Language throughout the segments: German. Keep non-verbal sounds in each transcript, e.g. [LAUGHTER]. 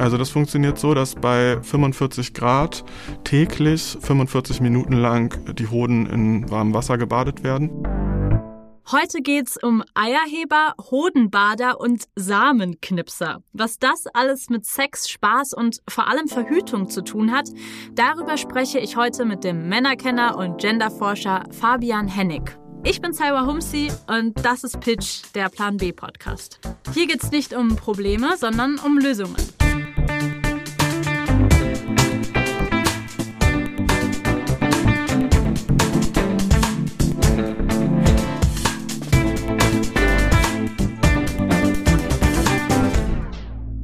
Also das funktioniert so, dass bei 45 Grad täglich 45 Minuten lang die Hoden in warmem Wasser gebadet werden. Heute geht's um Eierheber, Hodenbader und Samenknipser. Was das alles mit Sex, Spaß und vor allem Verhütung zu tun hat, darüber spreche ich heute mit dem Männerkenner und Genderforscher Fabian Hennig. Ich bin Salwa Humsi und das ist Pitch, der Plan B Podcast. Hier geht's nicht um Probleme, sondern um Lösungen.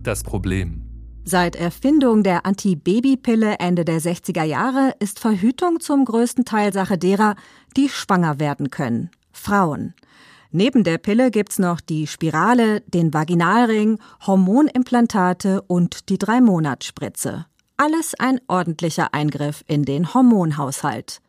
Das Problem. Seit Erfindung der Anti-Baby-Pille Ende der 60er Jahre ist Verhütung zum größten Teil Sache derer, die schwanger werden können. Frauen. Neben der Pille gibt's noch die Spirale, den Vaginalring, Hormonimplantate und die Drei-Monats-Spritze. Alles ein ordentlicher Eingriff in den Hormonhaushalt.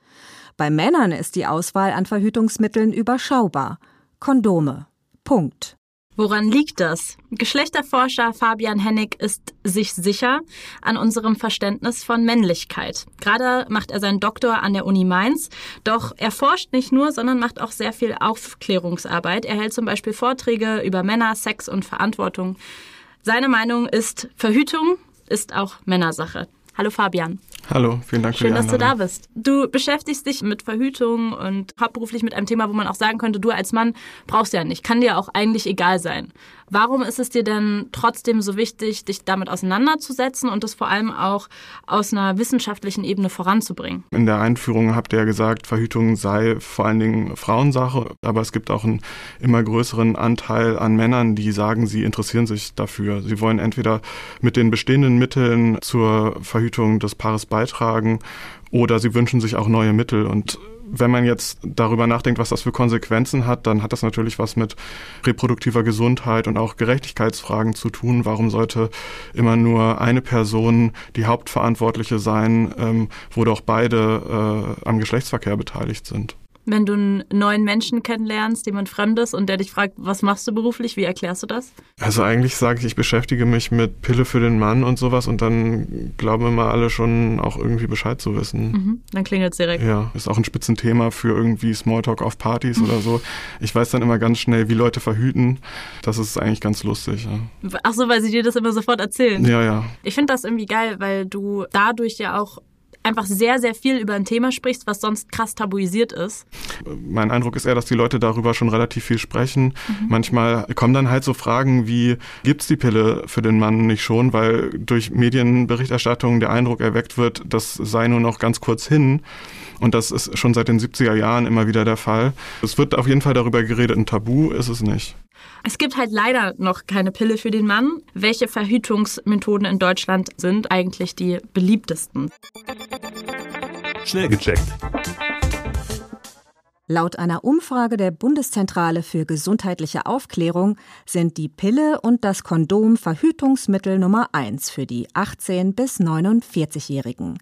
Bei Männern ist die Auswahl an Verhütungsmitteln überschaubar. Kondome. Punkt. Woran liegt das? Geschlechterforscher Fabian Hennig ist sich sicher an unserem Verständnis von Männlichkeit. Gerade macht er seinen Doktor an der Uni Mainz. Doch er forscht nicht nur, sondern macht auch sehr viel Aufklärungsarbeit. Er hält zum Beispiel Vorträge über Männer, Sex und Verantwortung. Seine Meinung ist, Verhütung ist auch Männersache. Hallo Fabian. Hallo, vielen Dank Schön, für die dass du Einladung. da bist. Du beschäftigst dich mit Verhütung und hauptberuflich mit einem Thema, wo man auch sagen könnte, du als Mann brauchst ja nicht, kann dir auch eigentlich egal sein. Warum ist es dir denn trotzdem so wichtig, dich damit auseinanderzusetzen und das vor allem auch aus einer wissenschaftlichen Ebene voranzubringen? In der Einführung habt ihr ja gesagt, Verhütung sei vor allen Dingen Frauensache, aber es gibt auch einen immer größeren Anteil an Männern, die sagen, sie interessieren sich dafür. Sie wollen entweder mit den bestehenden Mitteln zur Verhütung des Paares beitragen oder sie wünschen sich auch neue Mittel und wenn man jetzt darüber nachdenkt, was das für Konsequenzen hat, dann hat das natürlich was mit reproduktiver Gesundheit und auch Gerechtigkeitsfragen zu tun. Warum sollte immer nur eine Person die Hauptverantwortliche sein, ähm, wo doch beide äh, am Geschlechtsverkehr beteiligt sind? Wenn du einen neuen Menschen kennenlernst, jemand Fremdes und der dich fragt, was machst du beruflich, wie erklärst du das? Also eigentlich sage ich, ich beschäftige mich mit Pille für den Mann und sowas und dann glauben immer alle schon auch irgendwie Bescheid zu wissen. Mhm, dann klingelt es direkt. Ja, ist auch ein Spitzenthema für irgendwie Smalltalk auf Partys oder so. Ich weiß dann immer ganz schnell, wie Leute verhüten. Das ist eigentlich ganz lustig. Ja, Ach so, weil sie dir das immer sofort erzählen. ja. ja. Ich finde das irgendwie geil, weil du dadurch ja auch einfach sehr, sehr viel über ein Thema sprichst, was sonst krass tabuisiert ist. Mein Eindruck ist eher, dass die Leute darüber schon relativ viel sprechen. Manchmal kommen dann halt so Fragen wie, gibt's die Pille für den Mann nicht schon? Weil durch Medienberichterstattung der Eindruck erweckt wird, das sei nur noch ganz kurz hin. Und das ist schon seit den 70er Jahren immer wieder der Fall. Es wird auf jeden Fall darüber geredet, ein Tabu ist es nicht. Es gibt halt leider noch keine Pille für den Mann. Welche Verhütungsmethoden in Deutschland sind eigentlich die beliebtesten? Schnell gecheckt. Laut einer Umfrage der Bundeszentrale für gesundheitliche Aufklärung sind die Pille und das Kondom Verhütungsmittel Nummer eins für die 18- bis 49-Jährigen.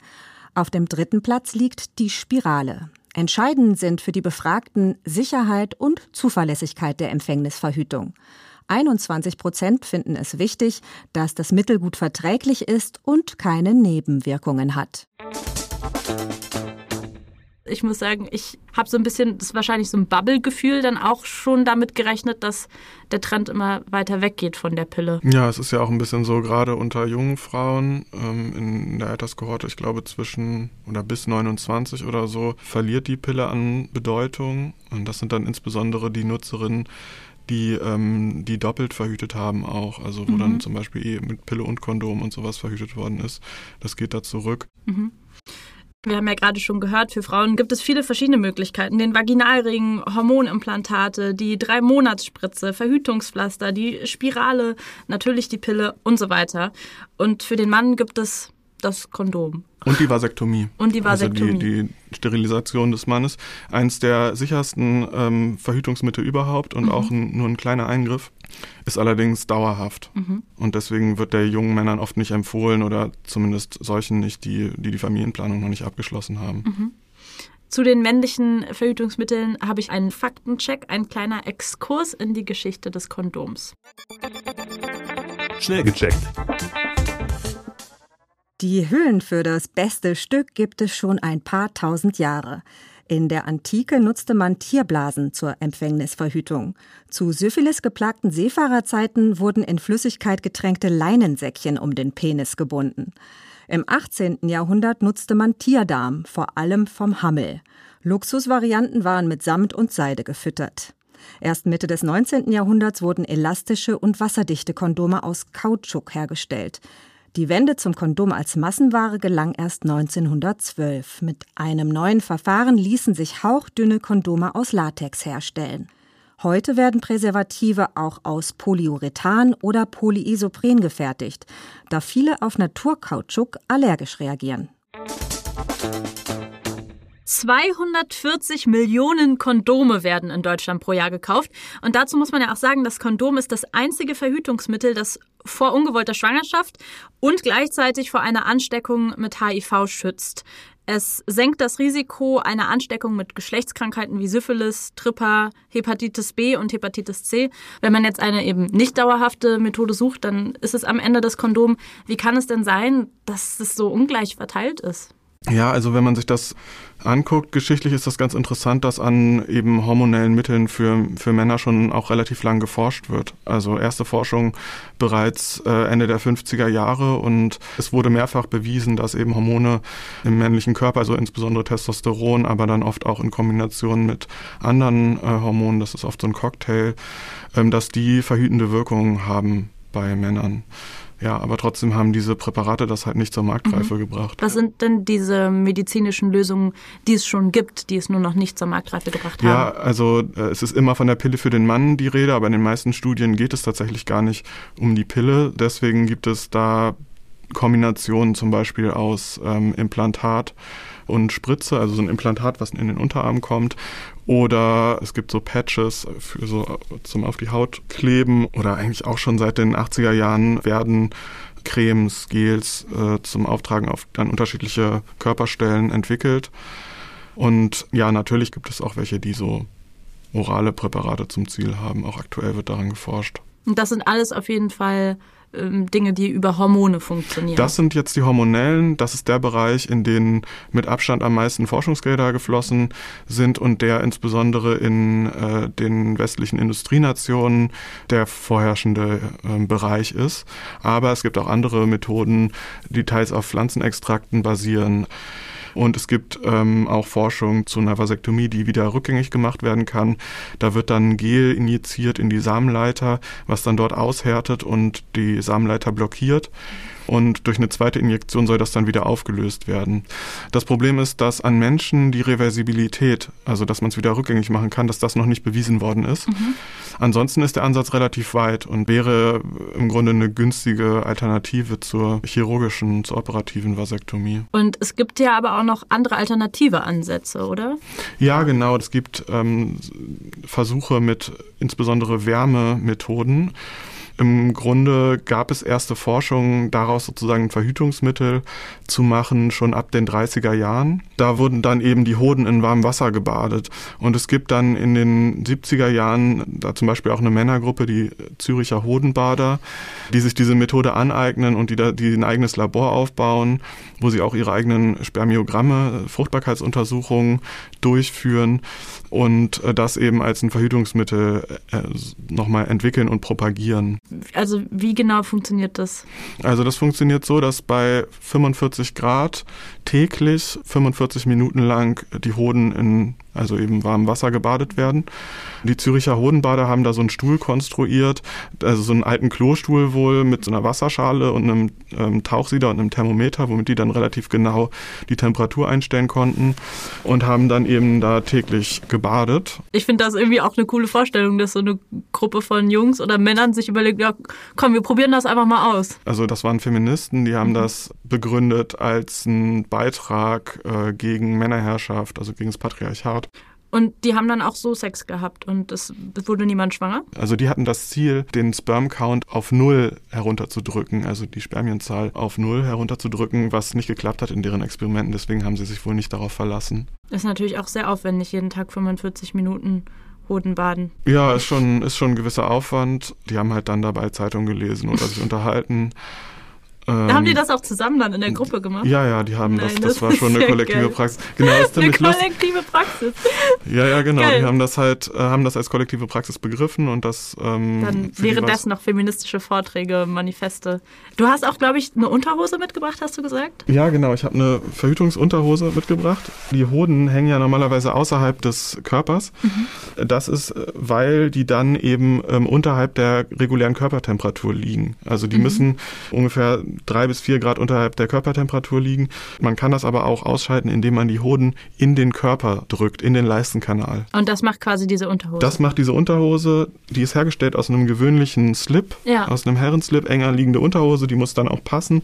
Auf dem dritten Platz liegt die Spirale. Entscheidend sind für die Befragten Sicherheit und Zuverlässigkeit der Empfängnisverhütung. 21 Prozent finden es wichtig, dass das Mittel gut verträglich ist und keine Nebenwirkungen hat. Ich muss sagen, ich habe so ein bisschen, das ist wahrscheinlich so ein Bubble-Gefühl, dann auch schon damit gerechnet, dass der Trend immer weiter weggeht von der Pille. Ja, es ist ja auch ein bisschen so, gerade unter jungen Frauen ähm, in der Alterskohorte, ich glaube zwischen oder bis 29 oder so, verliert die Pille an Bedeutung. Und das sind dann insbesondere die Nutzerinnen, die, ähm, die doppelt verhütet haben auch. Also wo dann zum Beispiel eh mit Pille und Kondom und sowas verhütet worden ist. Das geht da zurück. Wir haben ja gerade schon gehört, für Frauen gibt es viele verschiedene Möglichkeiten. Den Vaginalring, Hormonimplantate, die Drei-Monats-Spritze, Verhütungspflaster, die Spirale, natürlich die Pille und so weiter. Und für den Mann gibt es das Kondom. Und die Vasektomie. Und die Vasektomie. Also die, die Sterilisation des Mannes. Eins der sichersten ähm, Verhütungsmittel überhaupt Mhm. und auch ein, nur ein kleiner Eingriff. Ist allerdings dauerhaft. Mhm. Und deswegen wird der jungen Männern oft nicht empfohlen oder zumindest solchen nicht, die die, die Familienplanung noch nicht abgeschlossen haben. Mhm. Zu den männlichen Verhütungsmitteln habe ich einen Faktencheck, ein kleiner Exkurs in die Geschichte des Kondoms. Schnell gecheckt. Die Hüllen für das beste Stück gibt es schon ein paar tausend Jahre. In der Antike nutzte man Tierblasen zur Empfängnisverhütung. Zu Syphilis geplagten Seefahrerzeiten wurden in Flüssigkeit getränkte Leinensäckchen um den Penis gebunden. Im 18. Jahrhundert nutzte man Tierdarm, vor allem vom Hammel. Luxusvarianten waren mit Samt und Seide gefüttert. Erst Mitte des 19. Jahrhunderts wurden elastische und wasserdichte Kondome aus Kautschuk hergestellt. Die Wende zum Kondom als Massenware gelang erst 1912. Mit einem neuen Verfahren ließen sich hauchdünne Kondome aus Latex herstellen. Heute werden Präservative auch aus Polyurethan oder Polyisopren gefertigt, da viele auf Naturkautschuk allergisch reagieren. 240 Millionen Kondome werden in Deutschland pro Jahr gekauft. Und dazu muss man ja auch sagen, das Kondom ist das einzige Verhütungsmittel, das vor ungewollter Schwangerschaft und gleichzeitig vor einer Ansteckung mit HIV schützt. Es senkt das Risiko einer Ansteckung mit Geschlechtskrankheiten wie Syphilis, Tripper, Hepatitis B und Hepatitis C. Wenn man jetzt eine eben nicht dauerhafte Methode sucht, dann ist es am Ende das Kondom. Wie kann es denn sein, dass es so ungleich verteilt ist? Ja, also wenn man sich das anguckt, geschichtlich ist das ganz interessant, dass an eben hormonellen Mitteln für, für Männer schon auch relativ lang geforscht wird. Also erste Forschung bereits äh, Ende der 50er Jahre und es wurde mehrfach bewiesen, dass eben Hormone im männlichen Körper, also insbesondere Testosteron, aber dann oft auch in Kombination mit anderen äh, Hormonen, das ist oft so ein Cocktail, ähm, dass die verhütende Wirkung haben bei Männern. Ja, aber trotzdem haben diese Präparate das halt nicht zur Marktreife mhm. gebracht. Was sind denn diese medizinischen Lösungen, die es schon gibt, die es nur noch nicht zur Marktreife gebracht haben? Ja, also äh, es ist immer von der Pille für den Mann die Rede, aber in den meisten Studien geht es tatsächlich gar nicht um die Pille. Deswegen gibt es da Kombinationen zum Beispiel aus ähm, Implantat und Spritze, also so ein Implantat, was in den Unterarm kommt. Oder es gibt so Patches für so zum auf die Haut kleben. Oder eigentlich auch schon seit den 80er Jahren werden Cremes, Gels äh, zum Auftragen auf dann unterschiedliche Körperstellen entwickelt. Und ja, natürlich gibt es auch welche, die so orale Präparate zum Ziel haben. Auch aktuell wird daran geforscht. Und das sind alles auf jeden Fall Dinge, die über Hormone funktionieren. Das sind jetzt die hormonellen. Das ist der Bereich, in den mit Abstand am meisten Forschungsgelder geflossen sind und der insbesondere in äh, den westlichen Industrienationen der vorherrschende äh, Bereich ist. Aber es gibt auch andere Methoden, die teils auf Pflanzenextrakten basieren. Und es gibt ähm, auch Forschung zu einer Vasektomie, die wieder rückgängig gemacht werden kann. Da wird dann Gel injiziert in die Samenleiter, was dann dort aushärtet und die Samenleiter blockiert und durch eine zweite Injektion soll das dann wieder aufgelöst werden. Das Problem ist, dass an Menschen die Reversibilität, also dass man es wieder rückgängig machen kann, dass das noch nicht bewiesen worden ist. Mhm. Ansonsten ist der Ansatz relativ weit und wäre im Grunde eine günstige Alternative zur chirurgischen, zur operativen Vasektomie. Und es gibt ja aber auch noch andere alternative Ansätze, oder? Ja, genau. Es gibt ähm, Versuche mit insbesondere Wärmemethoden. Im Grunde gab es erste Forschungen daraus sozusagen ein Verhütungsmittel zu machen, schon ab den 30er Jahren. Da wurden dann eben die Hoden in warmem Wasser gebadet. Und es gibt dann in den 70er Jahren da zum Beispiel auch eine Männergruppe, die Züricher Hodenbader, die sich diese Methode aneignen und die, da, die ein eigenes Labor aufbauen, wo sie auch ihre eigenen Spermiogramme, Fruchtbarkeitsuntersuchungen durchführen und äh, das eben als ein Verhütungsmittel äh, nochmal entwickeln und propagieren. Also wie genau funktioniert das? Also das funktioniert so, dass bei 45 Grad täglich 45 Minuten lang die Hoden in also eben warmem Wasser gebadet werden. Die Züricher Hodenbader haben da so einen Stuhl konstruiert, also so einen alten Klostuhl wohl mit so einer Wasserschale und einem ähm, Tauchsieder und einem Thermometer, womit die dann relativ genau die Temperatur einstellen konnten und haben dann eben da täglich gebadet. Ich finde das irgendwie auch eine coole Vorstellung, dass so eine Gruppe von Jungs oder Männern sich überlegt, ja, komm, wir probieren das einfach mal aus. Also das waren Feministen, die haben mhm. das begründet als ein Beitrag äh, gegen Männerherrschaft, also gegen das Patriarchat. Und die haben dann auch so Sex gehabt und es wurde niemand schwanger? Also die hatten das Ziel, den Sperm Count auf null herunterzudrücken, also die Spermienzahl auf null herunterzudrücken, was nicht geklappt hat in deren Experimenten. Deswegen haben sie sich wohl nicht darauf verlassen. Das ist natürlich auch sehr aufwendig, jeden Tag 45 Minuten Hodenbaden. Ja, ist schon, ist schon ein gewisser Aufwand. Die haben halt dann dabei Zeitung gelesen oder sich [LAUGHS] unterhalten. Ähm, haben die das auch zusammen dann in der Gruppe gemacht? Ja, ja, die haben Nein, das. Das, das war schon eine kollektive geil. Praxis. Genau, das [LAUGHS] ist eine kollektive Praxis. Ja, ja, genau. Geil. Die haben das halt, äh, haben das als kollektive Praxis begriffen und das. Ähm, dann währenddessen noch feministische Vorträge, Manifeste. Du hast auch, glaube ich, eine Unterhose mitgebracht, hast du gesagt? Ja, genau. Ich habe eine Verhütungsunterhose mitgebracht. Die Hoden hängen ja normalerweise außerhalb des Körpers. Mhm. Das ist, äh, weil die dann eben ähm, unterhalb der regulären Körpertemperatur liegen. Also die mhm. müssen ungefähr drei bis vier Grad unterhalb der Körpertemperatur liegen. Man kann das aber auch ausschalten, indem man die Hoden in den Körper drückt, in den Leistenkanal. Und das macht quasi diese Unterhose? Das macht diese Unterhose. Die ist hergestellt aus einem gewöhnlichen Slip, ja. aus einem Herrenslip, enger liegende Unterhose. Die muss dann auch passen.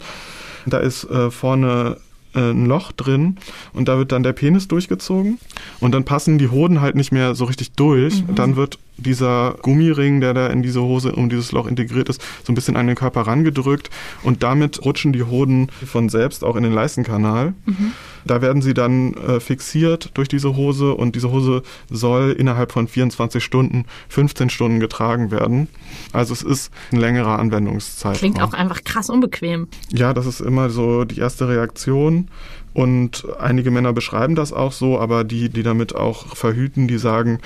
Da ist äh, vorne äh, ein Loch drin und da wird dann der Penis durchgezogen und dann passen die Hoden halt nicht mehr so richtig durch. Mhm. Dann wird dieser Gummiring, der da in diese Hose um dieses Loch integriert ist, so ein bisschen an den Körper rangedrückt und damit rutschen die Hoden von selbst auch in den Leistenkanal. Mhm. Da werden sie dann äh, fixiert durch diese Hose und diese Hose soll innerhalb von 24 Stunden, 15 Stunden getragen werden. Also es ist ein längerer Anwendungszeitraum. Klingt auch einfach krass unbequem. Ja, das ist immer so die erste Reaktion. Und einige Männer beschreiben das auch so, aber die, die damit auch verhüten, die sagen,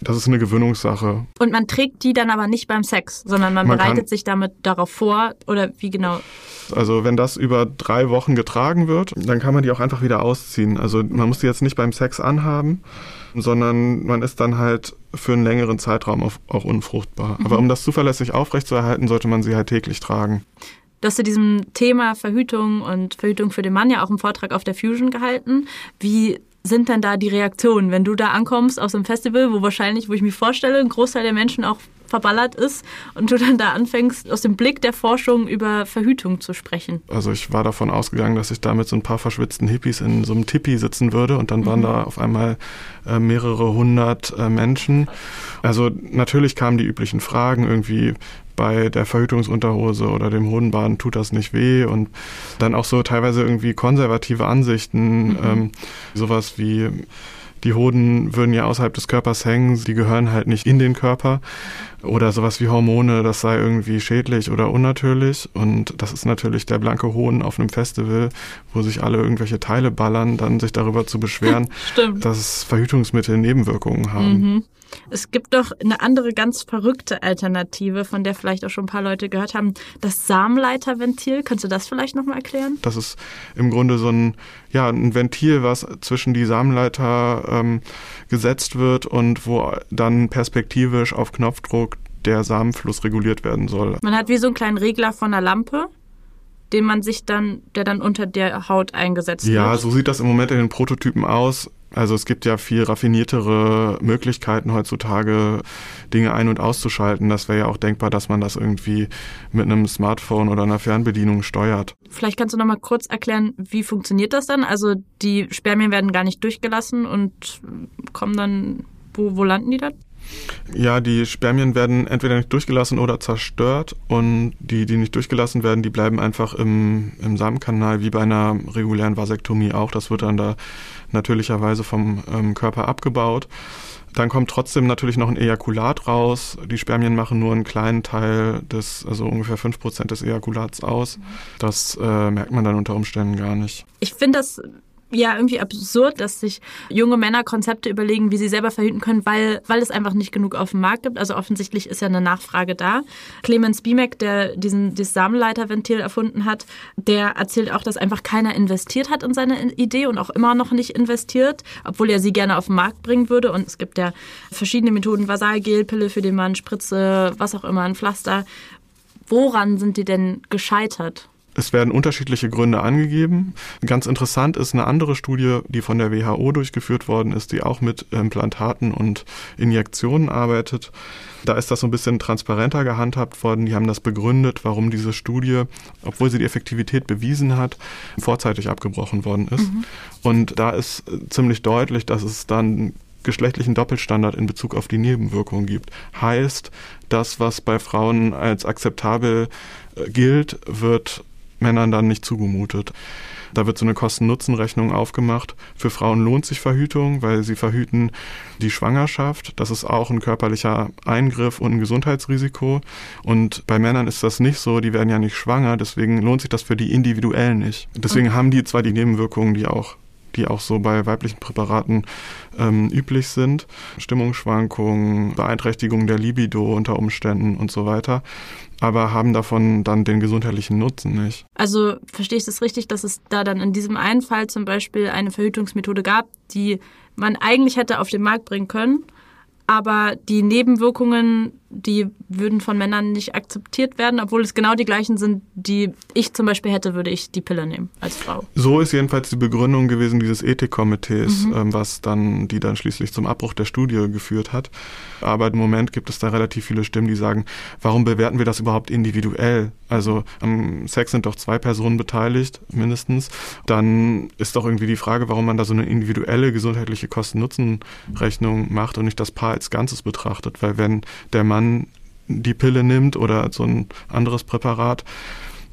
das ist eine Gewöhnungssache. Und man trägt die dann aber nicht beim Sex, sondern man, man bereitet sich damit darauf vor oder wie genau? Also wenn das über drei Wochen getragen wird, dann kann man die auch einfach wieder ausziehen. Also man muss die jetzt nicht beim Sex anhaben, sondern man ist dann halt für einen längeren Zeitraum auch unfruchtbar. Mhm. Aber um das zuverlässig aufrechtzuerhalten, sollte man sie halt täglich tragen. Du hast zu diesem Thema Verhütung und Verhütung für den Mann ja auch einen Vortrag auf der Fusion gehalten. Wie sind denn da die Reaktionen, wenn du da ankommst aus einem Festival, wo wahrscheinlich, wo ich mir vorstelle, ein Großteil der Menschen auch verballert ist und du dann da anfängst, aus dem Blick der Forschung über Verhütung zu sprechen? Also ich war davon ausgegangen, dass ich da mit so ein paar verschwitzten Hippies in so einem Tipi sitzen würde und dann mhm. waren da auf einmal äh, mehrere hundert äh, Menschen. Also natürlich kamen die üblichen Fragen irgendwie, bei der Verhütungsunterhose oder dem Hodenbaden tut das nicht weh und dann auch so teilweise irgendwie konservative Ansichten, mhm. ähm, sowas wie die Hoden würden ja außerhalb des Körpers hängen, die gehören halt nicht in den Körper. Oder sowas wie Hormone, das sei irgendwie schädlich oder unnatürlich. Und das ist natürlich der blanke Hohn auf einem Festival, wo sich alle irgendwelche Teile ballern, dann sich darüber zu beschweren, [LAUGHS] dass Verhütungsmittel Nebenwirkungen haben. Mhm. Es gibt doch eine andere ganz verrückte Alternative, von der vielleicht auch schon ein paar Leute gehört haben, das Samenleiterventil. Kannst du das vielleicht nochmal erklären? Das ist im Grunde so ein, ja, ein Ventil, was zwischen die Samenleiter ähm, gesetzt wird und wo dann perspektivisch auf Knopfdruck der Samenfluss reguliert werden soll. Man hat wie so einen kleinen Regler von einer Lampe den man sich dann, der dann unter der Haut eingesetzt ja, wird. Ja, so sieht das im Moment in den Prototypen aus. Also es gibt ja viel raffiniertere Möglichkeiten heutzutage, Dinge ein- und auszuschalten. Das wäre ja auch denkbar, dass man das irgendwie mit einem Smartphone oder einer Fernbedienung steuert. Vielleicht kannst du noch mal kurz erklären, wie funktioniert das dann? Also die Spermien werden gar nicht durchgelassen und kommen dann, wo, wo landen die dann? Ja, die Spermien werden entweder nicht durchgelassen oder zerstört und die, die nicht durchgelassen werden, die bleiben einfach im, im Samenkanal wie bei einer regulären Vasektomie auch. Das wird dann da natürlicherweise vom ähm, Körper abgebaut. Dann kommt trotzdem natürlich noch ein Ejakulat raus. Die Spermien machen nur einen kleinen Teil des, also ungefähr fünf Prozent des Ejakulats aus. Das äh, merkt man dann unter Umständen gar nicht. Ich finde das ja irgendwie absurd, dass sich junge Männer Konzepte überlegen, wie sie selber verhüten können, weil, weil es einfach nicht genug auf dem Markt gibt. Also offensichtlich ist ja eine Nachfrage da. Clemens Bimek, der diesen, dieses Samenleiterventil erfunden hat, der erzählt auch, dass einfach keiner investiert hat in seine Idee und auch immer noch nicht investiert, obwohl er sie gerne auf den Markt bringen würde. Und es gibt ja verschiedene Methoden, Vasalgel, Pille für den Mann, Spritze, was auch immer, ein Pflaster. Woran sind die denn gescheitert? Es werden unterschiedliche Gründe angegeben. Ganz interessant ist eine andere Studie, die von der WHO durchgeführt worden ist, die auch mit Implantaten und Injektionen arbeitet. Da ist das so ein bisschen transparenter gehandhabt worden. Die haben das begründet, warum diese Studie, obwohl sie die Effektivität bewiesen hat, vorzeitig abgebrochen worden ist. Mhm. Und da ist ziemlich deutlich, dass es dann geschlechtlichen Doppelstandard in Bezug auf die Nebenwirkungen gibt. Heißt, das, was bei Frauen als akzeptabel äh, gilt, wird Männern dann nicht zugemutet. Da wird so eine Kosten-Nutzen-Rechnung aufgemacht. Für Frauen lohnt sich Verhütung, weil sie verhüten die Schwangerschaft. Das ist auch ein körperlicher Eingriff und ein Gesundheitsrisiko. Und bei Männern ist das nicht so. Die werden ja nicht schwanger. Deswegen lohnt sich das für die individuell nicht. Deswegen haben die zwar die Nebenwirkungen, die auch die auch so bei weiblichen Präparaten ähm, üblich sind. Stimmungsschwankungen, Beeinträchtigung der Libido unter Umständen und so weiter aber haben davon dann den gesundheitlichen Nutzen nicht. Also verstehe ich das richtig, dass es da dann in diesem einen Fall zum Beispiel eine Verhütungsmethode gab, die man eigentlich hätte auf den Markt bringen können, aber die Nebenwirkungen, die würden von Männern nicht akzeptiert werden, obwohl es genau die gleichen sind, die ich zum Beispiel hätte, würde ich die Pille nehmen als Frau. So ist jedenfalls die Begründung gewesen dieses Ethikkomitees, mhm. ähm, was dann, die dann schließlich zum Abbruch der Studie geführt hat. Aber im Moment gibt es da relativ viele Stimmen, die sagen, warum bewerten wir das überhaupt individuell? Also am Sex sind doch zwei Personen beteiligt, mindestens. Dann ist doch irgendwie die Frage, warum man da so eine individuelle gesundheitliche Kosten-Nutzen-Rechnung macht und nicht das Paar als Ganzes betrachtet. Weil wenn der Mann die Pille nimmt oder so ein anderes Präparat,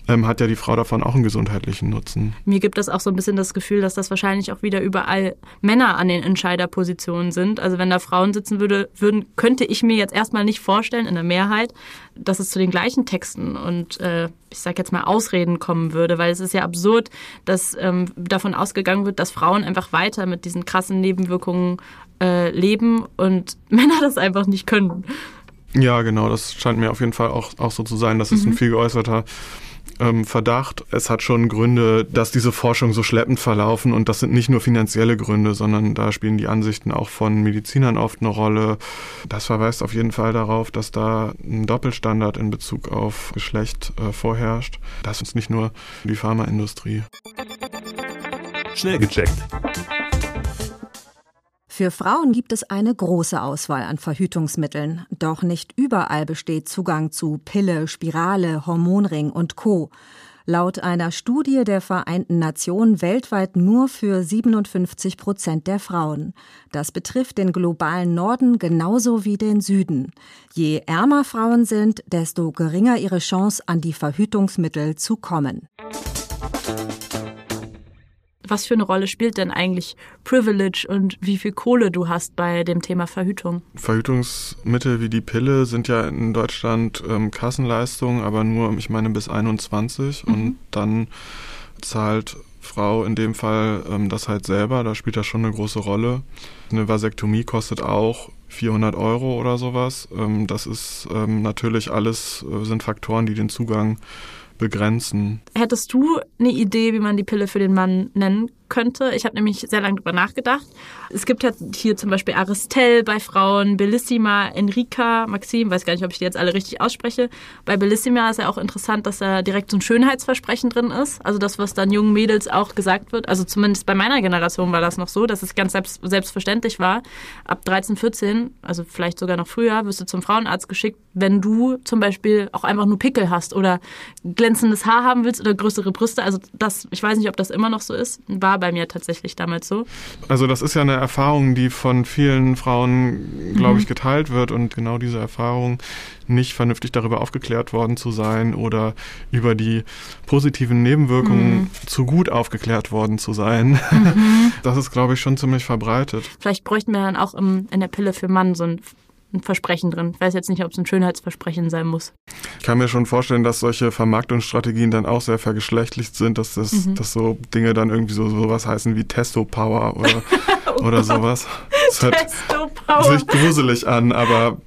ähm, hat ja die Frau davon auch einen gesundheitlichen Nutzen. Mir gibt es auch so ein bisschen das Gefühl, dass das wahrscheinlich auch wieder überall Männer an den Entscheiderpositionen sind. Also wenn da Frauen sitzen würde, würden, könnte ich mir jetzt erstmal nicht vorstellen, in der Mehrheit, dass es zu den gleichen Texten und äh, ich sage jetzt mal Ausreden kommen würde, weil es ist ja absurd, dass ähm, davon ausgegangen wird, dass Frauen einfach weiter mit diesen krassen Nebenwirkungen äh, leben und [LAUGHS] Männer das einfach nicht können. Ja, genau, das scheint mir auf jeden Fall auch, auch so zu sein. Das ist mhm. ein viel geäußerter ähm, Verdacht. Es hat schon Gründe, dass diese Forschung so schleppend verlaufen und das sind nicht nur finanzielle Gründe, sondern da spielen die Ansichten auch von Medizinern oft eine Rolle. Das verweist auf jeden Fall darauf, dass da ein Doppelstandard in Bezug auf Geschlecht äh, vorherrscht. Das ist nicht nur die Pharmaindustrie. Schnell gecheckt. Für Frauen gibt es eine große Auswahl an Verhütungsmitteln, doch nicht überall besteht Zugang zu Pille, Spirale, Hormonring und Co. Laut einer Studie der Vereinten Nationen weltweit nur für 57 Prozent der Frauen. Das betrifft den globalen Norden genauso wie den Süden. Je ärmer Frauen sind, desto geringer ihre Chance, an die Verhütungsmittel zu kommen was für eine Rolle spielt denn eigentlich Privilege und wie viel Kohle du hast bei dem Thema Verhütung? Verhütungsmittel wie die Pille sind ja in Deutschland ähm, Kassenleistungen, aber nur, ich meine, bis 21 mhm. und dann zahlt Frau in dem Fall ähm, das halt selber, da spielt das schon eine große Rolle. Eine Vasektomie kostet auch 400 Euro oder sowas. Ähm, das ist ähm, natürlich alles, äh, sind Faktoren, die den Zugang begrenzen. Hättest du eine Idee, wie man die Pille für den Mann nennen könnte. Ich habe nämlich sehr lange drüber nachgedacht. Es gibt ja hier zum Beispiel Aristel bei Frauen, Bellissima, Enrica, Maxim, weiß gar nicht, ob ich die jetzt alle richtig ausspreche. Bei Bellissima ist ja auch interessant, dass da direkt so ein Schönheitsversprechen drin ist. Also das, was dann jungen Mädels auch gesagt wird. Also zumindest bei meiner Generation war das noch so, dass es ganz selbst, selbstverständlich war. Ab 13, 14, also vielleicht sogar noch früher, wirst du zum Frauenarzt geschickt, wenn du zum Beispiel auch einfach nur Pickel hast oder glänzendes Haar haben willst oder größere Brüste. Also das, ich weiß nicht, ob das immer noch so ist, war war bei mir tatsächlich damals so. Also das ist ja eine Erfahrung, die von vielen Frauen, glaube ich, mhm. geteilt wird und genau diese Erfahrung, nicht vernünftig darüber aufgeklärt worden zu sein oder über die positiven Nebenwirkungen mhm. zu gut aufgeklärt worden zu sein, mhm. [LAUGHS] das ist, glaube ich, schon ziemlich verbreitet. Vielleicht bräuchten wir dann auch im, in der Pille für Mann so ein ein Versprechen drin. Ich weiß jetzt nicht, ob es ein Schönheitsversprechen sein muss. Ich kann mir schon vorstellen, dass solche Vermarktungsstrategien dann auch sehr vergeschlechtlicht sind, dass das, mhm. dass so Dinge dann irgendwie so sowas heißen wie Testo Power oder, [LAUGHS] oh oder sowas. Das hört sich gruselig an, aber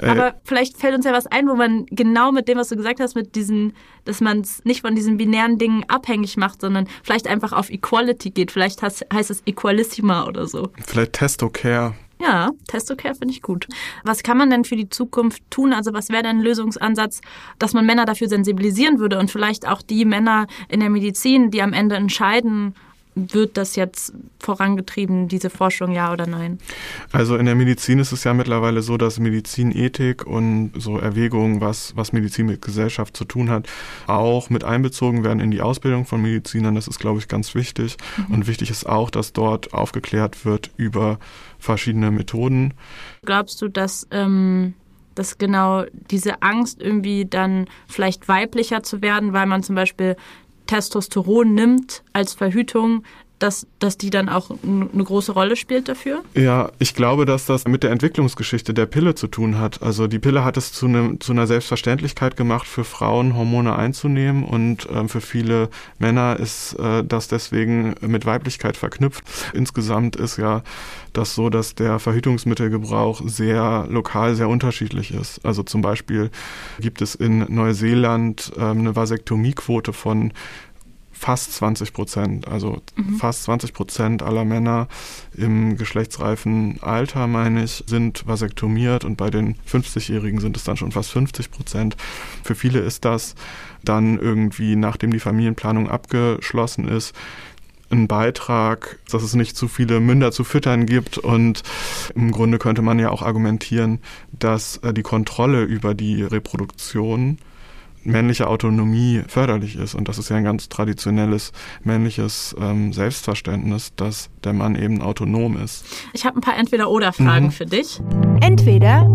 äh, aber vielleicht fällt uns ja was ein, wo man genau mit dem, was du gesagt hast, mit diesen, dass man es nicht von diesen binären Dingen abhängig macht, sondern vielleicht einfach auf Equality geht. Vielleicht heißt, heißt es Equalissima oder so. Vielleicht Testo Care. Ja, Testocare finde ich gut. Was kann man denn für die Zukunft tun? Also was wäre denn ein Lösungsansatz, dass man Männer dafür sensibilisieren würde und vielleicht auch die Männer in der Medizin, die am Ende entscheiden, wird das jetzt vorangetrieben, diese Forschung, ja oder nein? Also in der Medizin ist es ja mittlerweile so, dass Medizinethik und so Erwägungen, was, was Medizin mit Gesellschaft zu tun hat, auch mit einbezogen werden in die Ausbildung von Medizinern. Das ist, glaube ich, ganz wichtig. Mhm. Und wichtig ist auch, dass dort aufgeklärt wird über verschiedene Methoden. Glaubst du, dass ähm, dass genau diese Angst irgendwie dann vielleicht weiblicher zu werden, weil man zum Beispiel Testosteron nimmt als Verhütung, dass, dass die dann auch eine große Rolle spielt dafür? Ja, ich glaube, dass das mit der Entwicklungsgeschichte der Pille zu tun hat. Also die Pille hat es zu, ne, zu einer Selbstverständlichkeit gemacht, für Frauen Hormone einzunehmen und äh, für viele Männer ist äh, das deswegen mit Weiblichkeit verknüpft. Insgesamt ist ja das so, dass der Verhütungsmittelgebrauch sehr lokal, sehr unterschiedlich ist. Also zum Beispiel gibt es in Neuseeland äh, eine Vasektomiequote von fast 20 Prozent, also mhm. fast 20 Prozent aller Männer im geschlechtsreifen Alter, meine ich, sind vasektomiert und bei den 50-Jährigen sind es dann schon fast 50 Prozent. Für viele ist das dann irgendwie, nachdem die Familienplanung abgeschlossen ist, ein Beitrag, dass es nicht zu viele Münder zu füttern gibt. Und im Grunde könnte man ja auch argumentieren, dass äh, die Kontrolle über die Reproduktion männliche Autonomie förderlich ist. Und das ist ja ein ganz traditionelles männliches ähm, Selbstverständnis, dass der Mann eben autonom ist. Ich habe ein paar Entweder-Oder-Fragen mhm. für dich. Entweder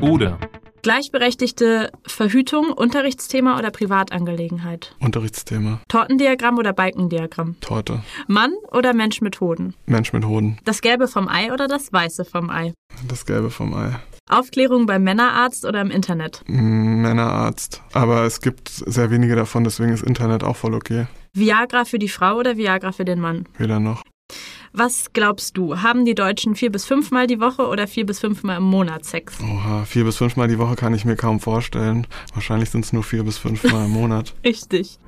oder. Gleichberechtigte Verhütung, Unterrichtsthema oder Privatangelegenheit? Unterrichtsthema. Tortendiagramm oder Balkendiagramm? Torte. Mann oder Mensch mit Hoden? Mensch mit Hoden. Das Gelbe vom Ei oder das Weiße vom Ei? Das Gelbe vom Ei. Aufklärung beim Männerarzt oder im Internet? Männerarzt. Aber es gibt sehr wenige davon, deswegen ist Internet auch voll okay. Viagra für die Frau oder Viagra für den Mann? Weder noch. Was glaubst du, haben die Deutschen vier bis fünfmal die Woche oder vier bis fünfmal im Monat Sex? Oha, vier bis fünfmal die Woche kann ich mir kaum vorstellen. Wahrscheinlich sind es nur vier bis fünfmal im Monat. [LAUGHS] Richtig.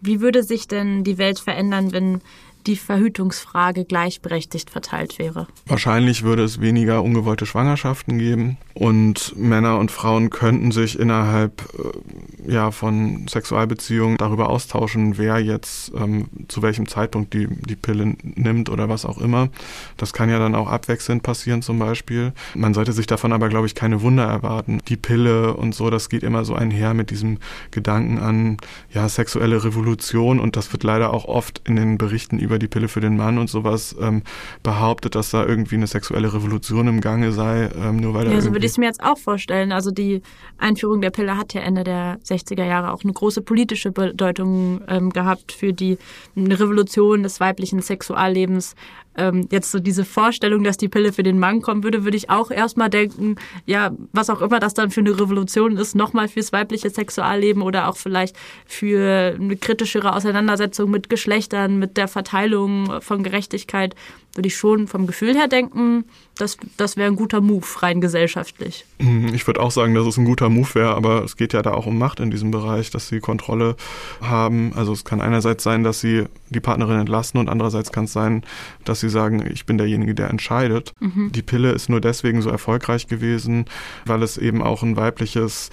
Wie würde sich denn die Welt verändern, wenn die Verhütungsfrage gleichberechtigt verteilt wäre? Wahrscheinlich würde es weniger ungewollte Schwangerschaften geben und Männer und Frauen könnten sich innerhalb äh, ja, von Sexualbeziehungen darüber austauschen, wer jetzt ähm, zu welchem Zeitpunkt die, die Pille nimmt oder was auch immer. Das kann ja dann auch abwechselnd passieren zum Beispiel. Man sollte sich davon aber, glaube ich, keine Wunder erwarten. Die Pille und so, das geht immer so einher mit diesem Gedanken an ja, sexuelle Revolution und das wird leider auch oft in den Berichten über die Pille für den Mann und sowas ähm, behauptet, dass da irgendwie eine sexuelle Revolution im Gange sei, ähm, nur weil ja, so würde ich es mir jetzt auch vorstellen. Also die Einführung der Pille hat ja Ende der 60er Jahre auch eine große politische Bedeutung ähm, gehabt für die eine Revolution des weiblichen Sexuallebens ähm, jetzt so diese Vorstellung, dass die Pille für den Mann kommen würde, würde ich auch erstmal denken, ja, was auch immer das dann für eine Revolution ist, nochmal fürs weibliche Sexualleben oder auch vielleicht für eine kritischere Auseinandersetzung mit Geschlechtern, mit der Verteilung von Gerechtigkeit, würde ich schon vom Gefühl her denken, das, das wäre ein guter Move, rein gesellschaftlich. Mhm, ich würde auch sagen, dass es ein guter Move wäre, aber es geht ja da auch um Macht in diesem Bereich, dass sie Kontrolle haben. Also es kann einerseits sein, dass sie die Partnerin entlassen und andererseits kann es sein, dass sie sagen, ich bin derjenige, der entscheidet. Mhm. Die Pille ist nur deswegen so erfolgreich gewesen, weil es eben auch ein weibliches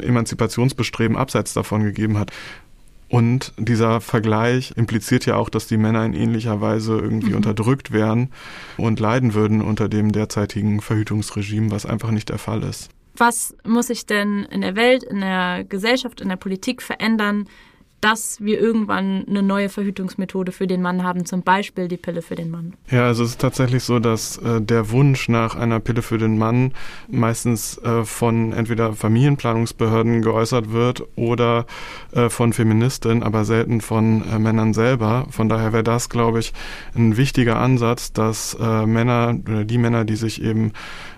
Emanzipationsbestreben abseits davon gegeben hat. Und dieser Vergleich impliziert ja auch, dass die Männer in ähnlicher Weise irgendwie mhm. unterdrückt werden und leiden würden unter dem derzeitigen Verhütungsregime, was einfach nicht der Fall ist. Was muss sich denn in der Welt, in der Gesellschaft, in der Politik verändern, dass wir irgendwann eine neue Verhütungsmethode für den Mann haben, zum Beispiel die Pille für den Mann. Ja, also es ist tatsächlich so, dass äh, der Wunsch nach einer Pille für den Mann meistens äh, von entweder Familienplanungsbehörden geäußert wird oder äh, von Feministinnen, aber selten von äh, Männern selber. Von daher wäre das, glaube ich, ein wichtiger Ansatz, dass äh, Männer oder die Männer, die sich eben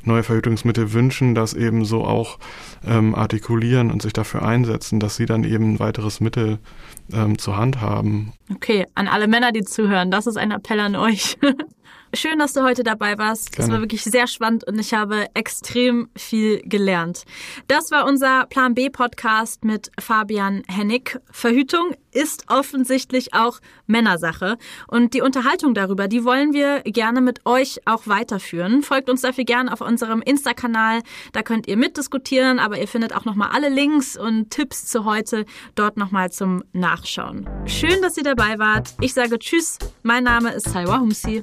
neue Verhütungsmittel wünschen, das eben so auch ähm, artikulieren und sich dafür einsetzen, dass sie dann eben ein weiteres Mittel ähm, zur Hand haben. Okay, an alle Männer, die zuhören, das ist ein Appell an euch. [LAUGHS] Schön, dass du heute dabei warst. Gerne. Das war wirklich sehr spannend und ich habe extrem viel gelernt. Das war unser Plan B Podcast mit Fabian Hennig. Verhütung ist offensichtlich auch Männersache und die Unterhaltung darüber, die wollen wir gerne mit euch auch weiterführen. Folgt uns dafür gerne auf unserem Insta-Kanal. Da könnt ihr mitdiskutieren, aber ihr findet auch nochmal alle Links und Tipps zu heute dort nochmal zum Nachschauen. Schön, dass ihr dabei wart. Ich sage Tschüss. Mein Name ist Saiwa Humsi.